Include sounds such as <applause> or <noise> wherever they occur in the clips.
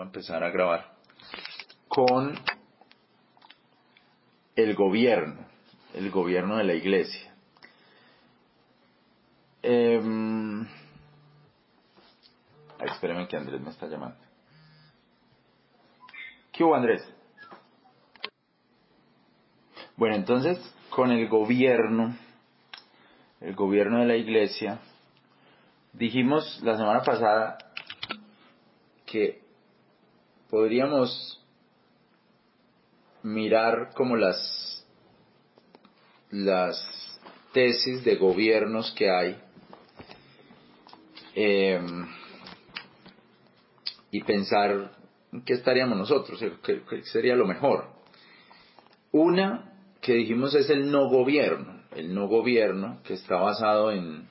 a empezar a grabar, con el gobierno, el gobierno de la iglesia. Eh, espérenme que Andrés me está llamando. ¿Qué hubo Andrés? Bueno, entonces, con el gobierno, el gobierno de la iglesia, dijimos la semana pasada que podríamos mirar como las las tesis de gobiernos que hay eh, y pensar qué estaríamos nosotros, qué, sería lo mejor. Una que dijimos es el no gobierno, el no gobierno que está basado en,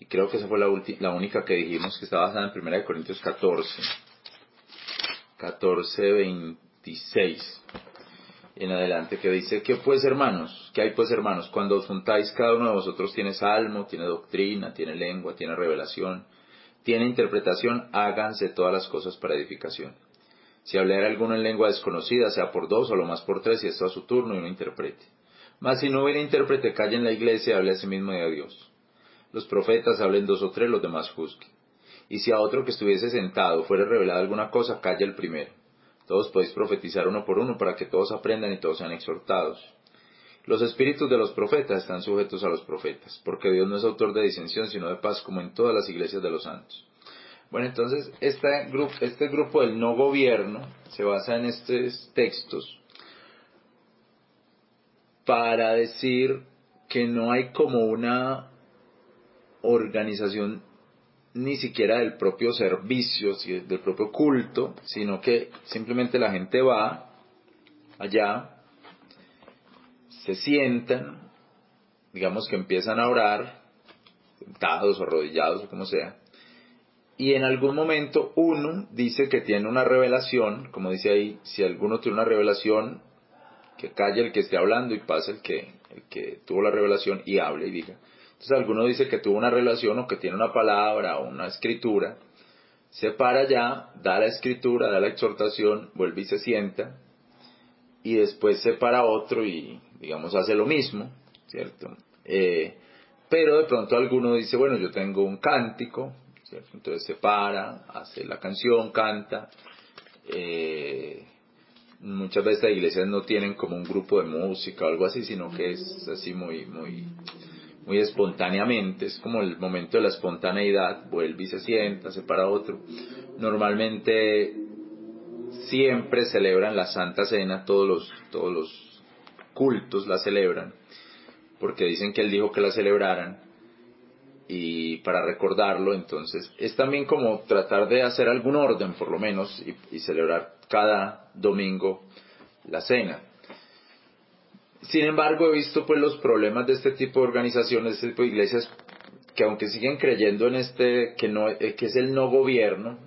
y creo que esa fue la, la única que dijimos que está basada en 1 Corintios 14, 14, 26 en adelante, que dice, ¿qué pues hermanos? ¿Qué hay pues hermanos? Cuando os juntáis, cada uno de vosotros tiene salmo, tiene doctrina, tiene lengua, tiene revelación, tiene interpretación, háganse todas las cosas para edificación. Si hablara alguno en lengua desconocida, sea por dos o lo más por tres, y esto a su turno y uno interprete. Mas si no hubiera intérprete, calle en la iglesia y hable a sí mismo a Dios. Los profetas hablen dos o tres, los demás juzguen. Y si a otro que estuviese sentado fuera revelada alguna cosa, calle el primero. Todos podéis profetizar uno por uno para que todos aprendan y todos sean exhortados. Los espíritus de los profetas están sujetos a los profetas, porque Dios no es autor de disensión, sino de paz, como en todas las iglesias de los santos. Bueno, entonces este grupo, este grupo del no gobierno se basa en estos textos para decir que no hay como una organización ni siquiera del propio servicio, del propio culto, sino que simplemente la gente va allá, se sientan, digamos que empiezan a orar, sentados o arrodillados o como sea, y en algún momento uno dice que tiene una revelación, como dice ahí, si alguno tiene una revelación, que calle el que esté hablando y pase el que, el que tuvo la revelación y hable y diga. Entonces alguno dice que tuvo una revelación o que tiene una palabra o una escritura, se para allá, da la escritura, da la exhortación, vuelve y se sienta, y después se para otro y, digamos, hace lo mismo, ¿cierto? Eh, pero de pronto alguno dice, bueno, yo tengo un cántico, ¿cierto? Entonces se para, hace la canción, canta. Eh, muchas veces las iglesias no tienen como un grupo de música o algo así, sino que es así muy, muy, muy espontáneamente, es como el momento de la espontaneidad, vuelve y se sienta, se para otro. Normalmente siempre celebran la Santa Cena, todos los, todos los cultos la celebran, porque dicen que él dijo que la celebraran y para recordarlo, entonces es también como tratar de hacer algún orden por lo menos y, y celebrar cada domingo la cena. Sin embargo, he visto pues los problemas de este tipo de organizaciones, este tipo de iglesias, que aunque siguen creyendo en este, que, no, eh, que es el no gobierno,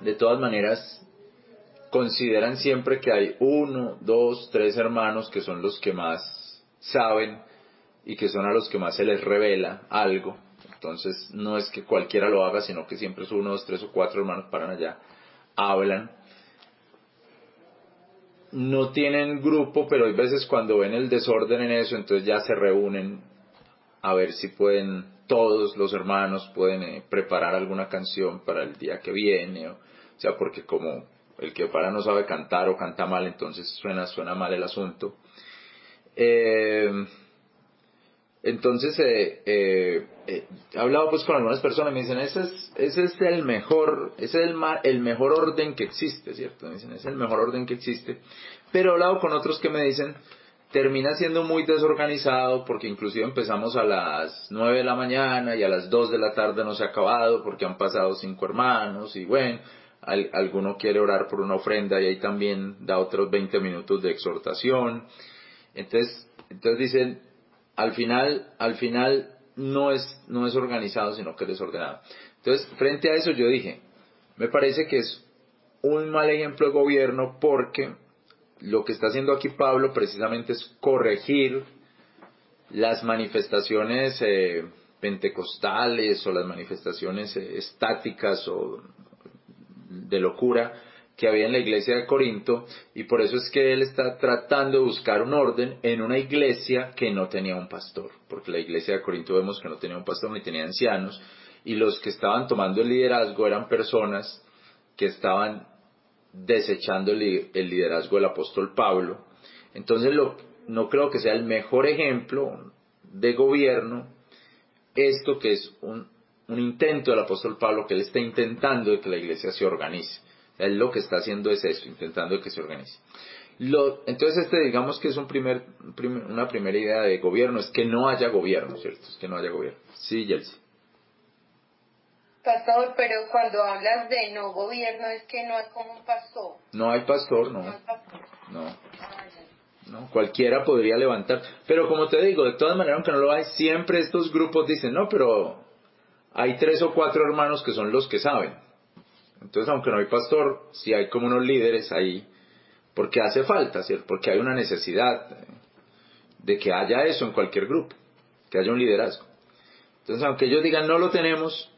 de todas maneras consideran siempre que hay uno, dos, tres hermanos que son los que más saben y que son a los que más se les revela algo. Entonces no es que cualquiera lo haga, sino que siempre son uno, dos, tres o cuatro hermanos paran allá, hablan no tienen grupo, pero hay veces cuando ven el desorden en eso, entonces ya se reúnen a ver si pueden, todos los hermanos pueden eh, preparar alguna canción para el día que viene, o, sea, porque como el que para no sabe cantar o canta mal, entonces suena, suena mal el asunto. Eh, entonces, eh, eh, eh, he hablado pues con algunas personas me dicen, ese es, ese es el mejor, ese es el, el mejor orden que existe, ¿cierto? Me dicen, es el mejor orden que existe. Pero he hablado con otros que me dicen, termina siendo muy desorganizado porque inclusive empezamos a las 9 de la mañana y a las 2 de la tarde no se ha acabado porque han pasado cinco hermanos y bueno, alguno quiere orar por una ofrenda y ahí también da otros 20 minutos de exhortación. Entonces, entonces dicen, al final, al final no es, no es organizado, sino que es desordenado. Entonces, frente a eso yo dije, me parece que es un mal ejemplo de gobierno porque lo que está haciendo aquí Pablo precisamente es corregir las manifestaciones eh, pentecostales o las manifestaciones eh, estáticas o de locura que había en la iglesia de Corinto y por eso es que él está tratando de buscar un orden en una iglesia que no tenía un pastor, porque la iglesia de Corinto vemos que no tenía un pastor ni tenía ancianos y los que estaban tomando el liderazgo eran personas que estaban desechando el, liderazgo del apóstol Pablo. Entonces lo, no creo que sea el mejor ejemplo de gobierno esto que es un, intento del apóstol Pablo que él está intentando de que la iglesia se organice. Él lo que está haciendo es eso, intentando que se organice. Lo, entonces, este digamos que es un primer, una primera idea de gobierno, es que no haya gobierno, ¿cierto? Es que no haya gobierno. Sí, Yelsi. Pastor, pero cuando hablas de no gobierno es que no hay como un pastor. No hay pastor, no. No. no. Cualquiera podría levantar. Pero como te digo, de todas maneras, aunque no lo hay, siempre estos grupos dicen, no, pero hay tres o cuatro hermanos que son los que saben. Entonces, aunque no hay pastor, si hay como unos líderes ahí, porque hace falta, ¿cierto? Porque hay una necesidad de que haya eso en cualquier grupo, que haya un liderazgo. Entonces, aunque ellos digan no lo tenemos,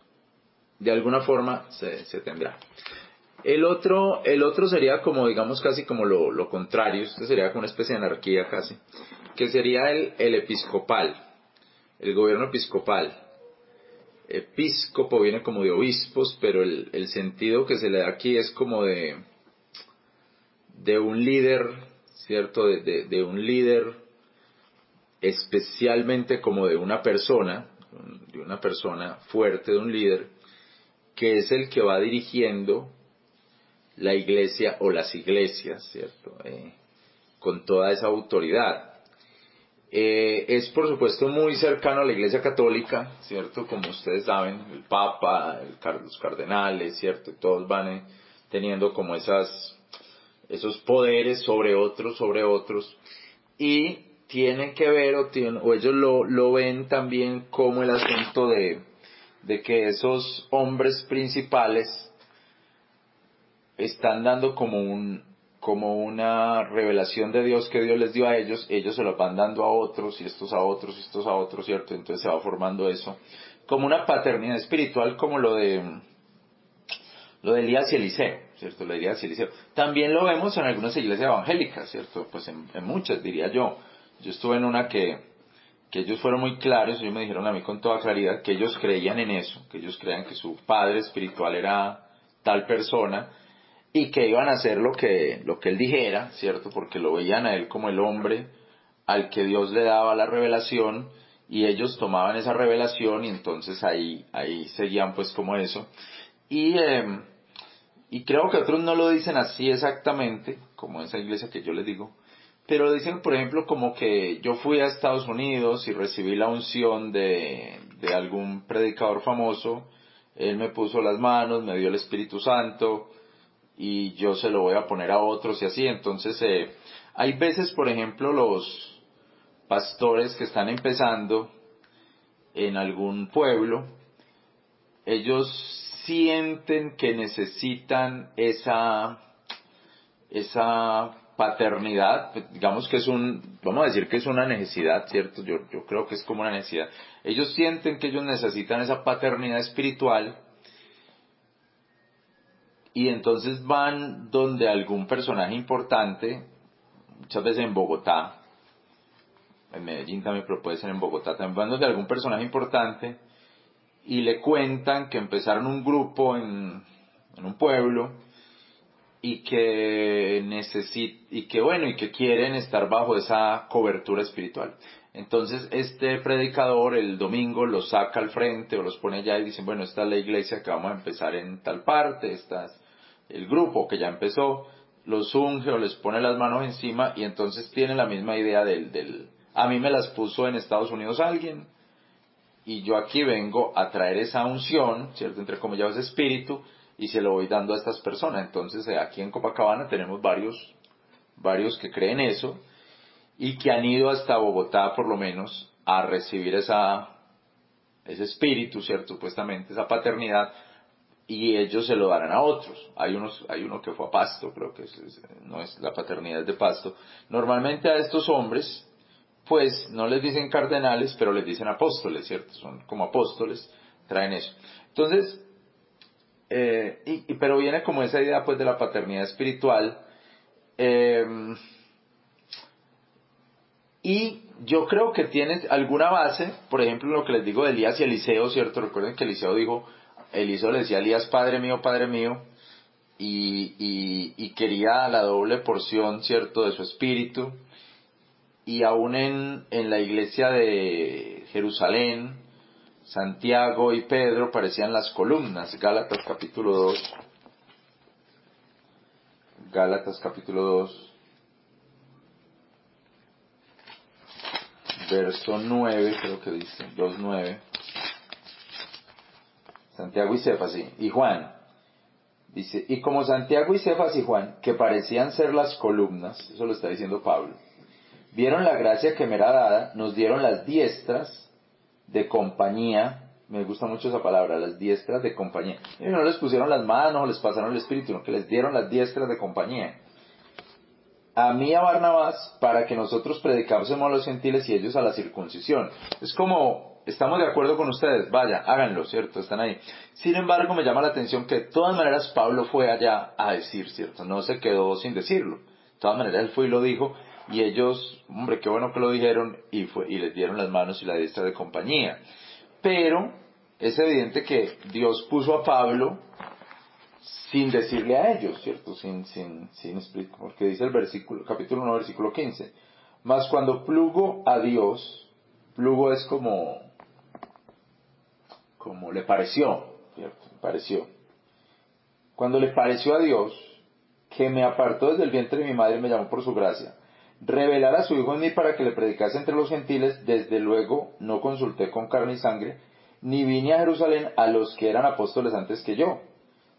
de alguna forma se, tendrá. El otro, el otro sería como, digamos, casi como lo, lo contrario, este sería como una especie de anarquía casi, que sería el, el episcopal, el gobierno episcopal episcopo viene como de obispos, pero el, sentido que se le da aquí es como de, de un líder, ¿cierto? De, de, un líder especialmente como de una persona, de una persona fuerte, de un líder, que es el que va dirigiendo la iglesia o las iglesias, ¿cierto? Eh, con toda esa autoridad. Eh, es por supuesto muy cercano a la Iglesia Católica, ¿cierto? Como ustedes saben, el Papa, el, los cardenales, ¿cierto? Todos van eh, teniendo como esas, esos poderes sobre otros, sobre otros. Y tienen que ver, o, tienen, o ellos lo, lo ven también como el asunto de, de que esos hombres principales están dando como un, como una revelación de Dios que Dios les dio a ellos, ellos se lo van dando a otros y estos a otros y estos a otros, ¿cierto? Entonces se va formando eso como una paternidad espiritual como lo de lo de Elías y Eliseo, ¿cierto? Lo de Elías y Eliseo. También lo vemos en algunas iglesias evangélicas, ¿cierto? Pues en, muchas, diría yo. Yo estuve en una que, que ellos fueron muy claros, ellos me dijeron a mí con toda claridad que ellos creían en eso, que ellos creían que su padre espiritual era tal persona, y que iban a hacer lo que, lo que él dijera, ¿cierto? Porque lo veían a él como el hombre al que Dios le daba la revelación y ellos tomaban esa revelación y entonces ahí, ahí seguían pues como eso. Y, em, y creo que otros no lo dicen así exactamente, como esa iglesia que yo les digo, pero dicen, por ejemplo, como que yo fui a Estados Unidos y recibí la unción de, de algún predicador famoso, él me puso las manos, me dio el Espíritu Santo, y yo se lo voy a poner a otros y así. Entonces, eh, hay veces, por ejemplo, los pastores que están empezando en algún pueblo, ellos sienten que necesitan esa, esa paternidad, digamos que es un, vamos a decir que es una necesidad, ¿cierto? Yo, yo creo que es como una necesidad. Ellos sienten que ellos necesitan esa paternidad espiritual y entonces van donde algún personaje importante, muchas veces en Bogotá, en Medellín también, pero puede ser en Bogotá, también van donde algún personaje importante y le cuentan que empezaron un grupo en, en un pueblo y que necesit y que bueno y que quieren estar bajo esa cobertura espiritual. Entonces este predicador el domingo los saca al frente o los pone allá y dicen, bueno, esta es la iglesia que vamos a empezar en tal parte, esta es el grupo que ya empezó, los unge o les pone las manos encima y entonces tiene la misma idea del, del, a mí me las puso en Estados Unidos alguien y yo aquí vengo a traer esa unción, ¿cierto? Entre comillas, ese espíritu y se lo voy dando a estas personas. Entonces eh, aquí en Copacabana tenemos varios, varios que creen eso y que han ido hasta Bogotá por lo menos a recibir esa, ese espíritu, ¿cierto? Supuestamente, esa paternidad, y ellos se lo darán a otros. Hay unos, hay uno que fue a Pasto, creo que no es la paternidad de Pasto. Normalmente a estos hombres, pues no les dicen cardenales, pero les dicen apóstoles, ¿cierto? Son como apóstoles, traen eso. Entonces, eh, y, pero viene como esa idea pues de la paternidad espiritual. Eh, y yo creo que tienes alguna base, por ejemplo, lo que les digo de Elías y Eliseo, ¿cierto? Recuerden que Eliseo dijo, Eliseo le decía a Elías, Padre mío, Padre mío, y, y, quería la doble porción, ¿cierto?, de su espíritu. Y aún en, en la iglesia de Jerusalén, Santiago y Pedro parecían las columnas. Gálatas capítulo 2. Gálatas capítulo 2. Verso 9, creo que dice, 2.9. Santiago y Cefas, sí. Y Juan, dice, y como Santiago y Cefas y Juan, que parecían ser las columnas, eso lo está diciendo Pablo, vieron la gracia que me era dada, nos dieron las diestras de compañía, me gusta mucho esa palabra, las diestras de compañía. Y no les pusieron las manos les pasaron el espíritu, sino que les dieron las diestras de compañía a mí a Barnabás para que nosotros predicásemos a los gentiles y ellos a la circuncisión. Es como, estamos de acuerdo con ustedes, vaya, háganlo, ¿cierto? Están ahí. Sin embargo, me llama la atención que de todas maneras Pablo fue allá a decir, ¿cierto? No se quedó sin decirlo. De todas maneras, él fue y lo dijo, y ellos, hombre, qué bueno que lo dijeron, y, fue, y les dieron las manos y la diestra de compañía. Pero es evidente que Dios puso a Pablo sin decirle a ellos, ¿cierto? Sin, sin, sin explicar, porque dice el versículo, capítulo 1, versículo 15. Mas cuando plugo a Dios, plugo es como, como le pareció, ¿cierto? pareció. Cuando le pareció a Dios, que me apartó desde el vientre de mi madre y me llamó por su gracia, revelar a su Hijo en mí para que le predicase entre los gentiles, desde luego no consulté con carne y sangre, ni vine a Jerusalén a los que eran apóstoles antes que yo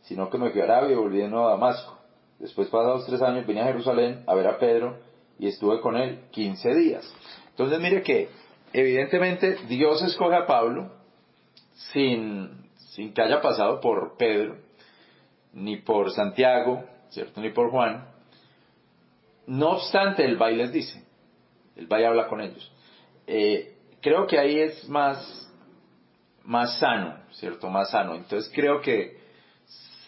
sino que me fui a Arabia y volví de nuevo a Damasco. Después, pasados tres años, vine a Jerusalén a ver a Pedro y estuve con él 15 días. Entonces, mire que, evidentemente, Dios escoge a Pablo sin, sin que haya pasado por Pedro, ni por Santiago, ¿cierto? Ni por Juan. No obstante, el va y les dice, el va y habla con ellos. Eh, creo que ahí es más, más sano, ¿cierto? Más sano. Entonces creo que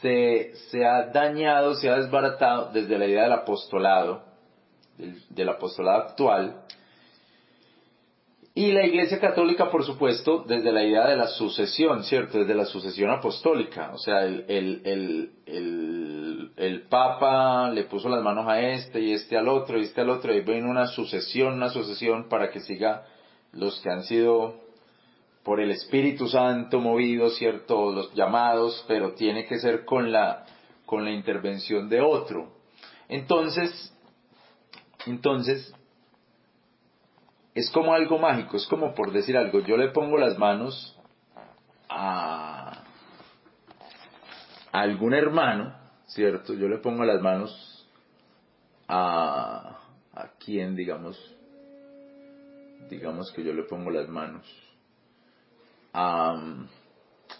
se, ha dañado, se ha desbaratado desde la idea del apostolado, del, apostolado actual, y la Iglesia Católica, por supuesto, desde la idea de la sucesión, ¿cierto? Desde la sucesión apostólica. O sea, el, el, el, el, Papa le puso las manos a este y este al otro y este al otro, y viene una sucesión, una sucesión para que siga los que han sido por el Espíritu Santo movido, ¿cierto? Los llamados, pero tiene que ser con la, con la intervención de otro. Entonces, entonces, es como algo mágico, es como por decir algo, yo le pongo las manos a, a algún hermano, ¿cierto? Yo le pongo las manos a, a quien, digamos, digamos que yo le pongo las manos a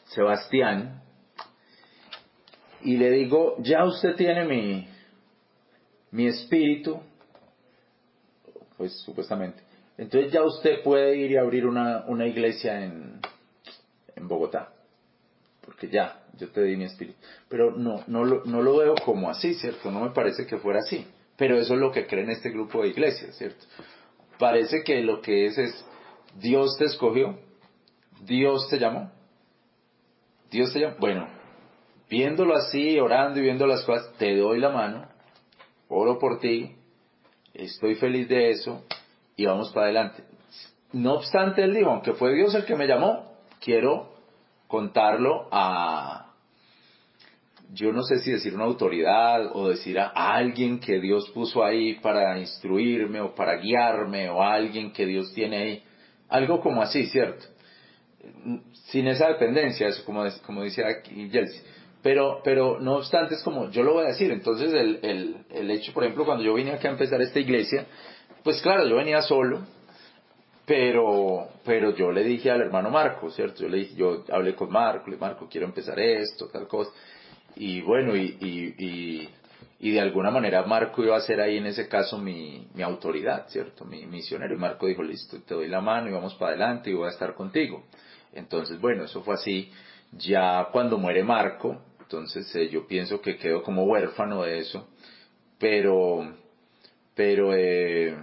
Sebastián y le digo, ya usted tiene mi, mi espíritu, pues supuestamente. Entonces ya usted puede ir y abrir una, una iglesia en, en Bogotá, porque ya, yo te di mi espíritu. Pero no, no, lo, no lo veo como así, ¿cierto? No me parece que fuera así. Pero eso es lo que cree en este grupo de iglesias, ¿cierto? Parece que lo que es es, Dios te escogió, Dios te llamó. Dios te llamó. Bueno, viéndolo así, orando y viendo las cosas, te doy la mano, oro por ti, estoy feliz de eso y vamos para adelante. No obstante, él dijo, aunque fue Dios el que me llamó, quiero contarlo a, yo no sé si decir una autoridad o decir a alguien que Dios puso ahí para instruirme o para guiarme o a alguien que Dios tiene ahí. Algo como así, ¿cierto? Sin esa dependencia, eso como, como dice aquí Yeltsin. Pero, pero no obstante, es como, yo lo voy a decir, entonces el, el, el hecho, por ejemplo, cuando yo vine acá a empezar esta iglesia, pues claro, yo venía solo, pero, pero yo le dije al hermano Marco, ¿cierto? Yo le dije, yo hablé con Marco, le dije, Marco, quiero empezar esto, tal cosa, y bueno, y, y, y, y, de alguna manera Marco iba a ser ahí en ese caso mi, mi autoridad, ¿cierto? Mi misionero, y Marco dijo, listo, te doy la mano y vamos para adelante y voy a estar contigo. Entonces, bueno, eso fue así. Ya cuando muere Marco, Entonces eh, yo pienso que quedo como huérfano de eso, pero, pero, eh,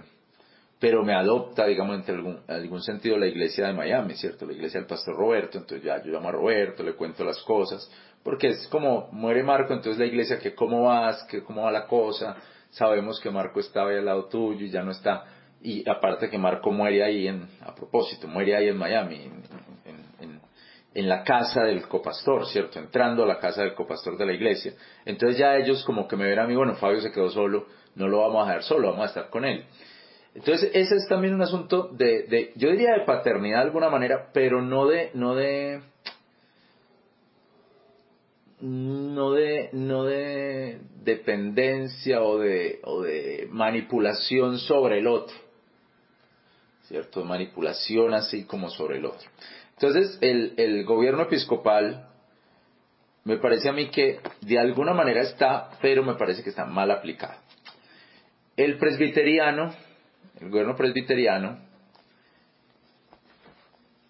pero me adopta, digamos, entre algún, algún sentido la iglesia de Miami, ¿cierto? La iglesia del pastor Roberto, entonces ya yo llamo a Roberto, le cuento las cosas, porque es como muere Marco, entonces la iglesia que cómo vas, que cómo va la cosa, sabemos que Marco estaba ahí al lado tuyo y ya no está, y aparte que Marco muere ahí en, a propósito, muere ahí en Miami, en, en la casa del copastor, ¿cierto? Entrando a la casa del copastor de la iglesia. Entonces ya ellos como que me ven a mí, bueno, Fabio se quedó solo, no lo vamos a dejar solo, vamos a estar con él. Entonces ese es también un asunto de, de yo diría de paternidad de alguna manera, pero no de, no de, no de, no de dependencia o de, o de manipulación sobre el otro, ¿cierto? Manipulación así como sobre el otro. Entonces, el, el gobierno episcopal me parece a mí que de alguna manera está, pero me parece que está mal aplicado. El presbiteriano, el gobierno presbiteriano,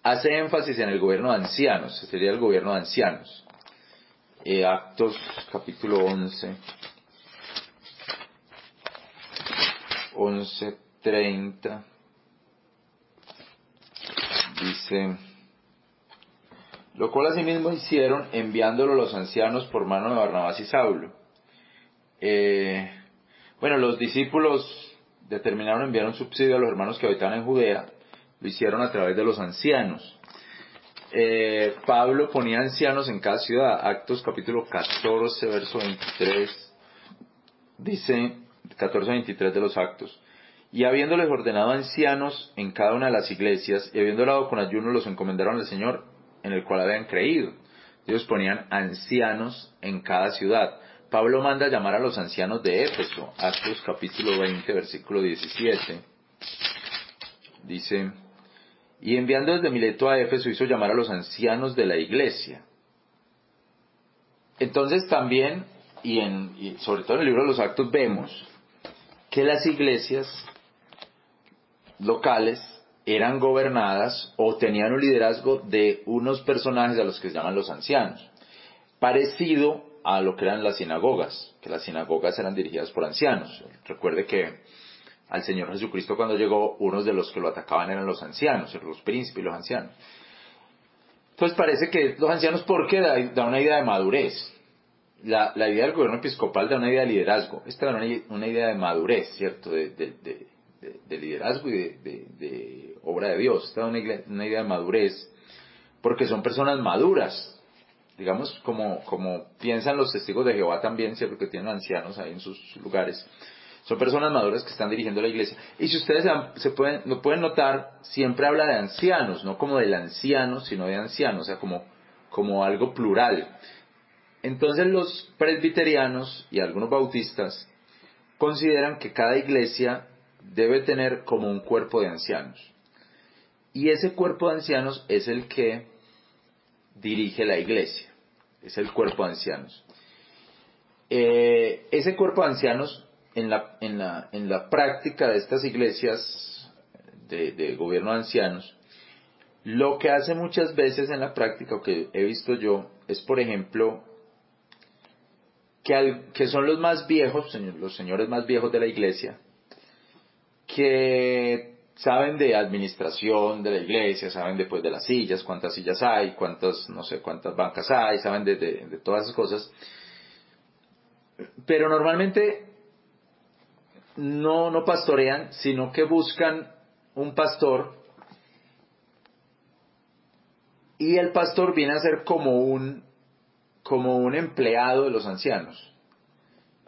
hace énfasis en el gobierno de ancianos, sería el gobierno de ancianos. Eh, Actos capítulo 11, 11.30, dice, lo cual asimismo hicieron enviándolo los ancianos por mano de Barnabás y Saulo. Eh, bueno, los discípulos determinaron enviar un subsidio a los hermanos que habitaban en Judea, lo hicieron a través de los ancianos. Eh, Pablo ponía ancianos en cada ciudad, Actos capítulo 14, verso 23, dice 14-23 de los Actos, y habiéndoles ordenado ancianos en cada una de las iglesias, y habiendo dado con ayuno, los encomendaron al Señor en el cual habían creído. Ellos ponían ancianos en cada ciudad. Pablo manda llamar a los ancianos de Éfeso, Actos capítulo 20, versículo 17. Dice, y enviando desde Mileto a Éfeso hizo llamar a los ancianos de la iglesia. Entonces también, y, en, y sobre todo en el libro de los Actos, vemos que las iglesias locales eran gobernadas o tenían un liderazgo de unos personajes a los que se llaman los ancianos, parecido a lo que eran las sinagogas, que las sinagogas eran dirigidas por ancianos. Recuerde que al Señor Jesucristo cuando llegó, unos de los que lo atacaban eran los ancianos, los príncipes y los ancianos. Entonces parece que los ancianos, porque da, da una idea de madurez. La, idea del gobierno episcopal da una idea de liderazgo. Esta da una, idea de madurez, ¿cierto? De, de, liderazgo y de, obra de Dios. Esta es una, idea de madurez, porque son personas maduras, digamos, como, como piensan los testigos de Jehová también, siempre que tienen ancianos ahí en sus lugares. Son personas maduras que están dirigiendo la iglesia. Y si ustedes se pueden, lo pueden notar, siempre habla de ancianos, no como del anciano, sino de ancianos, o sea, como, como algo plural. Entonces los presbiterianos y algunos bautistas consideran que cada iglesia debe tener como un cuerpo de ancianos. Y ese cuerpo de ancianos es el que dirige la iglesia, es el cuerpo de ancianos. Eh, ese cuerpo de ancianos, en la, en, la, en la práctica de estas iglesias de, gobierno de ancianos, lo que hace muchas veces en la práctica, o que he visto yo, es por ejemplo, que, que son los más viejos, los señores más viejos de la iglesia, que saben de administración de la iglesia, saben después de las sillas, cuántas sillas hay, cuántas, no sé, cuántas bancas hay, saben de, de, todas esas cosas. Pero normalmente no, no pastorean, sino que buscan un pastor y el pastor viene a ser como un, como un empleado de los ancianos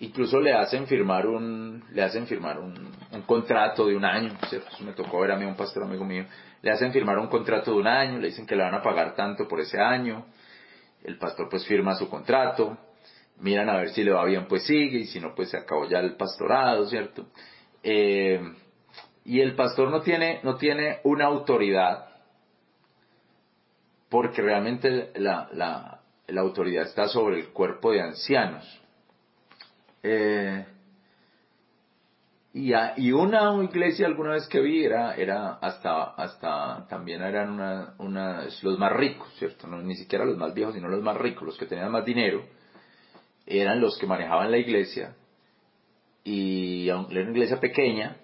incluso le hacen firmar un le hacen firmar un, un contrato de un año me tocó ver a mí un pastor amigo mío. Le hacen firmar un contrato de un año le dicen que le van a pagar tanto por ese año. El pastor pues firma su contrato. Miran a ver si le va bien pues sigue y si no pues se acabó ya el pastorado cierto eh, y el pastor no tiene no tiene una autoridad porque realmente la, la, la autoridad está sobre el cuerpo de ancianos eh, y, y, una iglesia alguna vez que vi era, era hasta, hasta también eran una, una, los más ricos, ¿cierto? No, ni siquiera los más viejos, sino los más ricos, los que tenían más dinero. eran los que manejaban la iglesia y era una iglesia pequeña,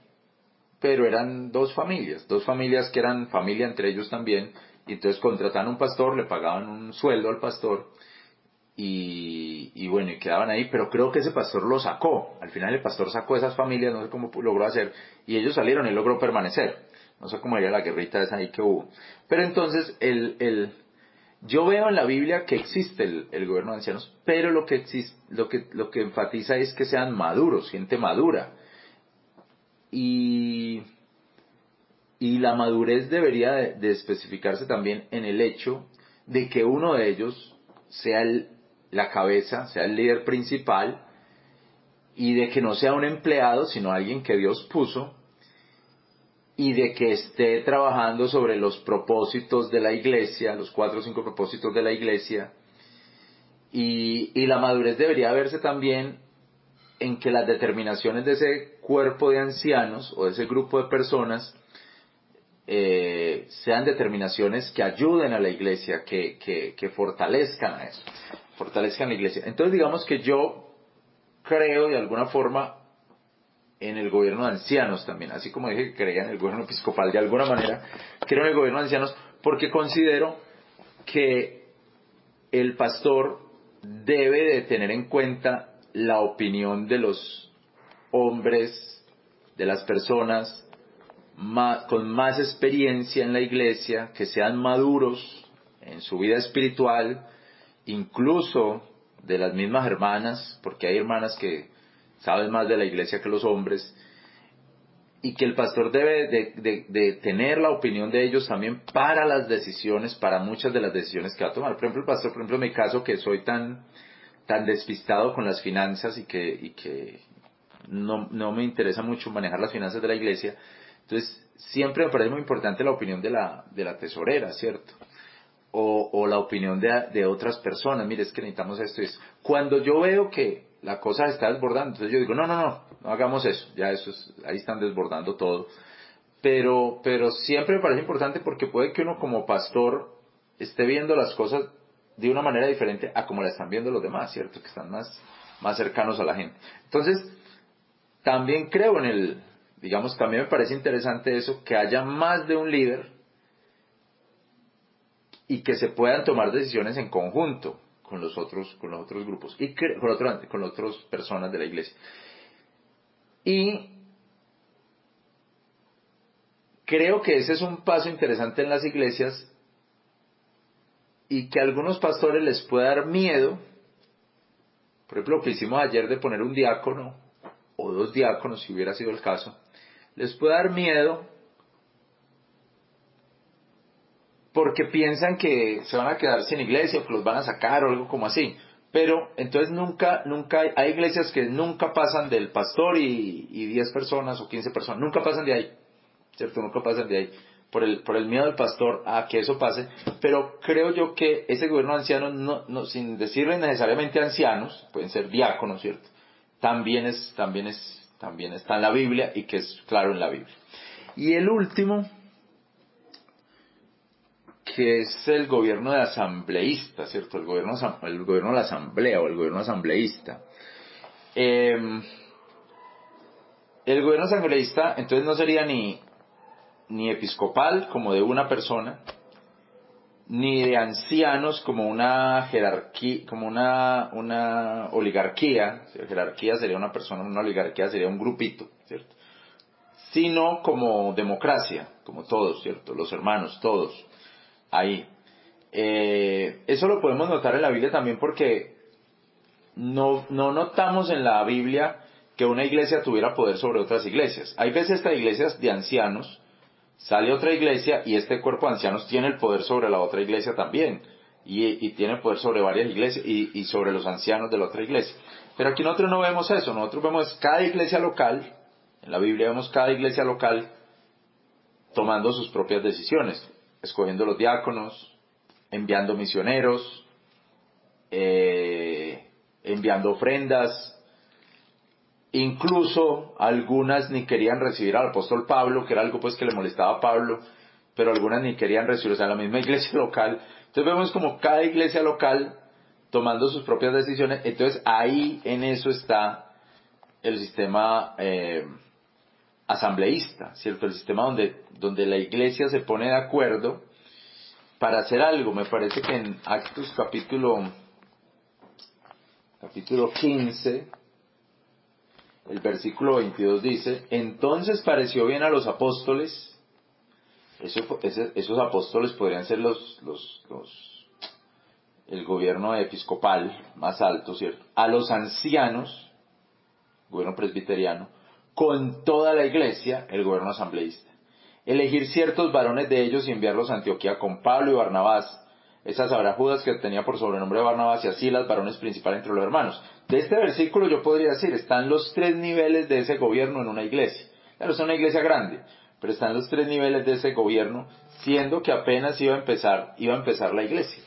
pero eran dos familias, dos familias que eran familia entre ellos también, y entonces contrataban un pastor, le pagaban un sueldo al pastor, y, y, bueno, y quedaban ahí, pero creo que ese pastor lo sacó, al final el pastor sacó esas familias, no sé cómo logró hacer, y ellos salieron y logró permanecer, no sé cómo era la guerrita esa ahí que hubo, pero entonces el, el, yo veo en la Biblia que existe el, gobierno de ancianos, pero lo que, existe, lo, que, lo que enfatiza es que sean maduros, gente madura. Y, y la madurez debería de, especificarse también en el hecho de que uno de ellos sea el, la cabeza, sea el líder principal, y de que no sea un empleado, sino alguien que Dios puso, y de que esté trabajando sobre los propósitos de la iglesia, los cuatro o cinco propósitos de la iglesia, y, la madurez debería verse también en que las determinaciones de ese cuerpo de ancianos o de ese grupo de personas eh, sean determinaciones que ayuden a la iglesia, que, que, que fortalezcan a eso, fortalezcan la iglesia. Entonces digamos que yo creo de alguna forma en el gobierno de ancianos también, así como dije que creía en el gobierno episcopal de alguna manera, creo en el gobierno de ancianos porque considero que el pastor debe de tener en cuenta la opinión de los hombres, de las personas con más experiencia en la iglesia, que sean maduros en su vida espiritual, incluso de las mismas hermanas, porque hay hermanas que saben más de la iglesia que los hombres, y que el pastor debe de, tener la opinión de ellos también para las decisiones, para muchas de las decisiones que va a tomar. Por ejemplo, el pastor, por ejemplo, en mi caso, que soy tan, tan despistado con las finanzas y que, no, no me interesa mucho manejar las finanzas de la iglesia, entonces siempre me parece muy importante la opinión de la, de la tesorera, ¿cierto? O, la opinión de, de otras personas, mire, es que necesitamos esto. Es, cuando yo veo que la cosa está desbordando. Entonces yo digo, no, no, no, no hagamos eso, ya eso es, ahí están desbordando todo. Pero, pero siempre me parece importante porque puede que uno como pastor esté viendo las cosas de una manera diferente a como la están viendo los demás, ¿cierto? Que están más, más cercanos a la gente. Entonces, también creo en el, digamos, también me parece interesante eso, que haya más de un líder y que se puedan tomar decisiones en conjunto con los otros, con los otros grupos y con, otro, con otras personas de la iglesia. Y creo que ese es un paso interesante en las iglesias y que a algunos pastores les puede dar miedo, por ejemplo, lo que hicimos ayer de poner un diácono o dos diáconos, si hubiera sido el caso, les puede dar miedo porque piensan que se van a quedar sin iglesia o que los van a sacar o algo como así. Pero entonces nunca, nunca hay, hay iglesias que nunca pasan del pastor y, y 10 personas o 15 personas, nunca pasan de ahí, ¿cierto? Nunca pasan de ahí. Por el, por el miedo del pastor a que eso pase, pero creo yo que ese gobierno de ancianos, no, no, sin decirle necesariamente ancianos, pueden ser diáconos, ¿cierto? También es, también es, también está en la Biblia y que es claro en la Biblia. Y el último, que es el gobierno de asambleísta, ¿cierto? El gobierno, el gobierno de la asamblea o el gobierno asambleísta. Em, el gobierno asambleísta entonces no sería ni, ni episcopal como de una persona, ni de ancianos como una jerarquía, como una, una oligarquía, jerarquía sería una persona, una oligarquía sería un grupito, ¿cierto? Sino como democracia, como todos, ¿cierto? Los hermanos, todos ahí. Eh, eso lo podemos notar en la Biblia también porque no, no notamos en la Biblia que una iglesia tuviera poder sobre otras iglesias. Hay veces estas iglesias de ancianos, sale otra iglesia y este cuerpo de ancianos tiene el poder sobre la otra iglesia también. Y, y tiene poder sobre varias iglesias y, y, sobre los ancianos de la otra iglesia. Pero aquí nosotros no vemos eso, nosotros vemos cada iglesia local, en la Biblia vemos cada iglesia local tomando sus propias decisiones escogiendo los diáconos, enviando misioneros, eh, enviando ofrendas, incluso algunas ni querían recibir al apóstol Pablo, que era algo pues que le molestaba a Pablo, pero algunas ni querían recibir, o sea, la misma <laughs> iglesia local. Entonces vemos como cada iglesia local tomando sus propias decisiones. Entonces ahí en eso está el sistema eh, asambleísta, ¿cierto? El sistema donde, donde la iglesia se pone de acuerdo para hacer algo. Me parece que en Actos capítulo, capítulo 15, el versículo 22 dice, entonces pareció bien a los apóstoles, esos apóstoles podrían ser los, los, los, el gobierno episcopal más alto, ¿cierto? A los ancianos, gobierno presbiteriano, con toda la iglesia, el gobierno asambleísta. Elegir ciertos varones de ellos y enviarlos a Antioquía con Pablo y Barnabás, esas habrá Judas que tenía por sobrenombre Barnabás y así las varones principales entre los hermanos. De este versículo yo podría decir, están los tres niveles de ese gobierno en una iglesia. Claro, es una iglesia grande, pero están los tres niveles de ese gobierno, siendo que apenas iba a empezar, iba a empezar la iglesia.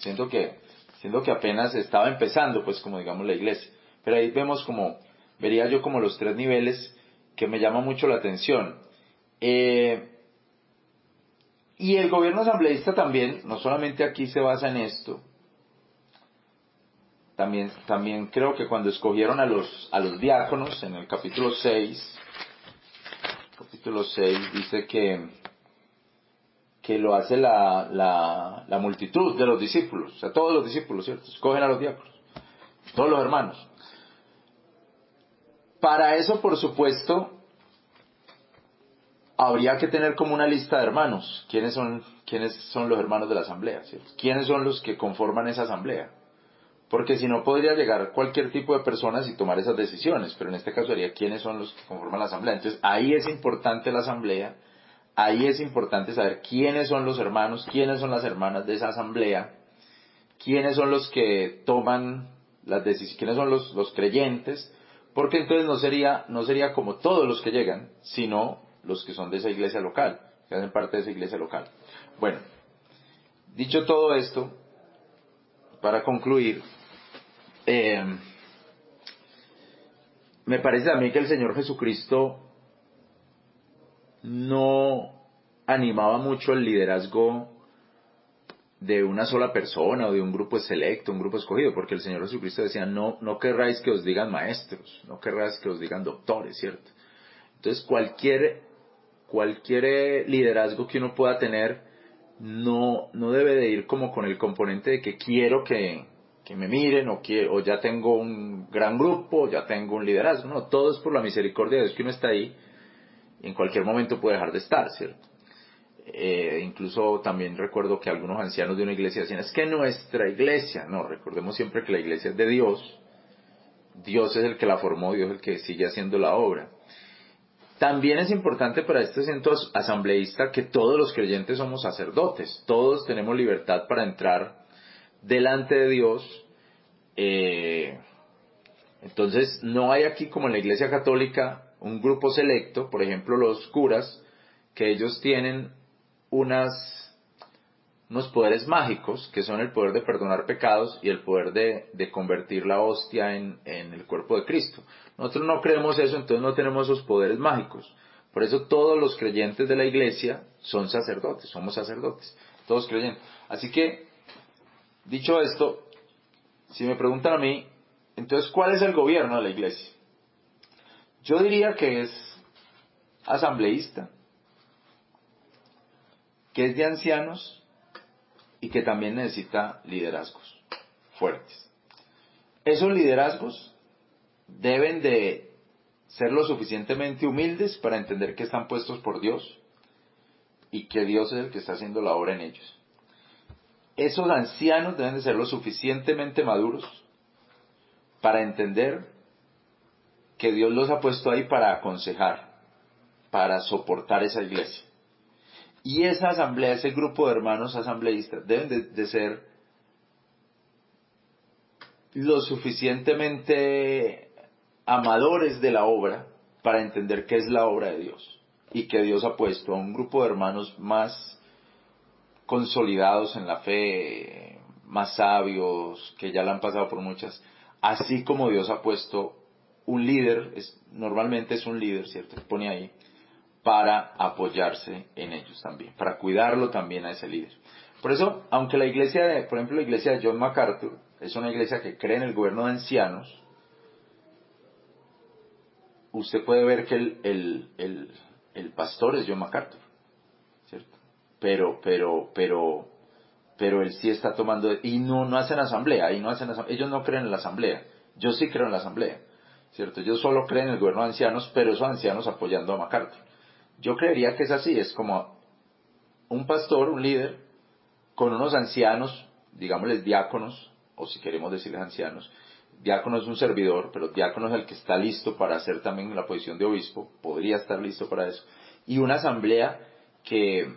Siendo que, siendo que apenas estaba empezando, pues como digamos la iglesia. Pero ahí vemos como, vería yo como los tres niveles que me llama mucho la atención. Eh, y el gobierno asambleísta también, no solamente aquí se basa en esto, también, también creo que cuando escogieron a los, a los diáconos en el capítulo 6, capítulo 6 dice que, que lo hace la, la, la multitud de los discípulos, o sea, todos los discípulos, ¿cierto? Escogen a los diáconos, todos los hermanos. Para eso, por supuesto, habría que tener como una lista de hermanos. ¿Quiénes son, quiénes son los hermanos de la asamblea? ¿Quiénes son los que conforman esa asamblea? Porque si no podría llegar cualquier tipo de personas y tomar esas decisiones, pero en este caso sería quiénes son los que conforman la asamblea. Entonces ahí es importante la asamblea, ahí es importante saber quiénes son los hermanos, quiénes son las hermanas de esa asamblea, quiénes son los que toman las decisiones, quiénes son los, los creyentes, porque entonces no sería, no sería como todos los que llegan, sino los que son de esa iglesia local, que hacen parte de esa iglesia local. Bueno, dicho todo esto, para concluir, eh, me parece a mí que el Señor Jesucristo no animaba mucho el liderazgo de una sola persona o de un grupo selecto, un grupo escogido, porque el Señor Jesucristo decía, no, no querráis que os digan maestros, no querráis que os digan doctores, ¿cierto? Entonces cualquier cualquier eh, liderazgo que uno pueda tener no, no debe de ir como con el componente de que quiero que, me miren o, quiero, o ya tengo un gran grupo, ya tengo un liderazgo. No, todo es por la misericordia de Dios que uno está ahí y en cualquier momento puede dejar de estar, ¿cierto? Eh, incluso también recuerdo que algunos ancianos de una iglesia decían, es que nuestra iglesia, no, recordemos siempre que la iglesia es de Dios, Dios es el que la formó, Dios es el que sigue haciendo la obra. También es importante para este centro asambleísta que todos los creyentes somos sacerdotes, todos tenemos libertad para entrar delante de Dios. Eh, entonces, no hay aquí como en la Iglesia Católica un grupo selecto, por ejemplo los curas, que ellos tienen unas unos poderes mágicos, que son el poder de perdonar pecados y el poder de, convertir la hostia en, en, el cuerpo de Cristo. Nosotros no creemos eso, entonces no tenemos esos poderes mágicos. Por eso todos los creyentes de la iglesia son sacerdotes, somos sacerdotes, todos creyentes. Así que, dicho esto, si me preguntan a mí, entonces, ¿cuál es el gobierno de la iglesia? Yo diría que es asambleísta, que es de ancianos y que también necesita liderazgos fuertes. Esos liderazgos deben de ser lo suficientemente humildes para entender que están puestos por Dios y que Dios es el que está haciendo la obra en ellos. Esos ancianos deben de ser lo suficientemente maduros para entender que Dios los ha puesto ahí para aconsejar, para soportar esa iglesia. Y esa asamblea, ese grupo de hermanos asambleístas, deben de, ser lo suficientemente amadores de la obra para entender qué es la obra de Dios. Y que Dios ha puesto a un grupo de hermanos más consolidados en la fe, más sabios, que ya la han pasado por muchas, así como Dios ha puesto un líder, es, normalmente es un líder, ¿cierto? Pone ahí, para apoyarse en ellos también, para cuidarlo también a ese líder. Por eso, aunque la iglesia, de, por ejemplo, la iglesia de John MacArthur, es una iglesia que cree en el gobierno de ancianos, usted puede ver que el, el, el, el pastor es John MacArthur, ¿cierto? Pero, pero, pero, pero él sí está tomando, y no, no hacen asamblea, y no hacen ellos no creen en la asamblea, yo sí creo en la asamblea, ¿cierto? Ellos solo creen en el gobierno de ancianos, pero esos ancianos apoyando a MacArthur. Yo creería que es así, es como un pastor, un líder, con unos ancianos, digámosles diáconos, o si queremos decirles ancianos, diácono es un servidor, pero diácono es el que está listo para hacer también la posición de obispo, podría estar listo para eso, y una asamblea que,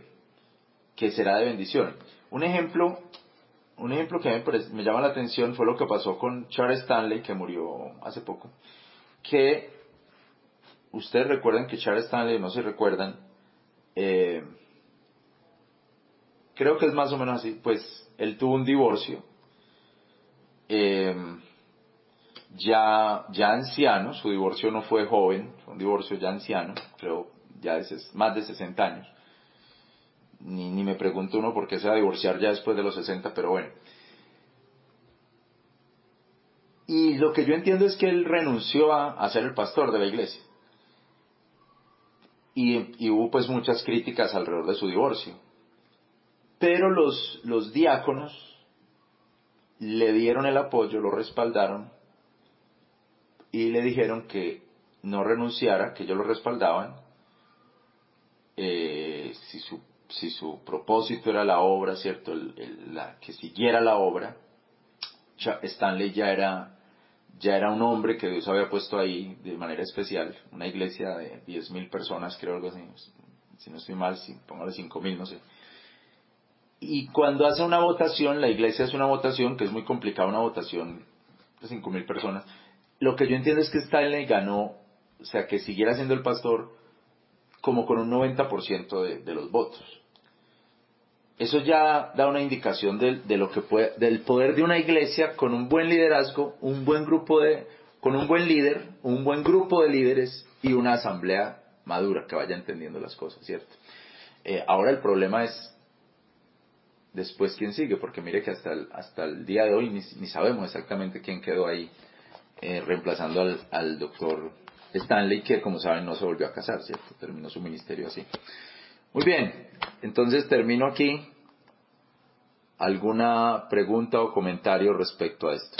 que será de bendición. Un ejemplo, un ejemplo que me, llama la atención fue lo que pasó con Charles Stanley, que murió hace poco, que ustedes recuerdan que Charles Stanley, no se recuerdan, eh, creo que es más o menos así, pues él tuvo un divorcio, eh, ya, ya anciano, su divorcio no fue joven, fue un divorcio ya anciano, creo ya de más de 60 años. Ni, ni me pregunto uno por qué se va a divorciar ya después de los 60, pero bueno. Y lo que yo entiendo es que él renunció a, a ser el pastor de la iglesia. Y, y, hubo pues muchas críticas alrededor de su divorcio. Pero los, los diáconos le dieron el apoyo, lo respaldaron y le dijeron que no renunciara, que ellos lo respaldaban, eh, si, su, si su propósito era la obra, ¿cierto? la, que siguiera la obra, Stanley ya era, ya era un hombre que Dios había puesto ahí de manera especial, una iglesia de 10.000 personas, creo algo así, si no estoy mal, si, póngale 5.000, no sé. Y cuando hace una votación, la iglesia hace una votación, que es muy complicada, una votación de 5.000 personas, lo que yo entiendo es que Stanley ganó, o sea, que siguiera siendo el pastor como con un 90% de, de los votos. Eso ya da una indicación de, de, lo que puede, del poder de una iglesia con un buen liderazgo, un buen grupo de, con un buen líder, un buen grupo de líderes y una asamblea madura que vaya entendiendo las cosas, ¿cierto? Eh, ahora el problema es después quién sigue, porque mire que hasta el, hasta el día de hoy ni, sabemos exactamente quién quedó ahí eh, reemplazando al, al doctor Stanley, que como saben no se volvió a casar, ¿cierto? Terminó su ministerio así. Muy bien, entonces termino aquí. ¿Alguna pregunta o comentario respecto a esto?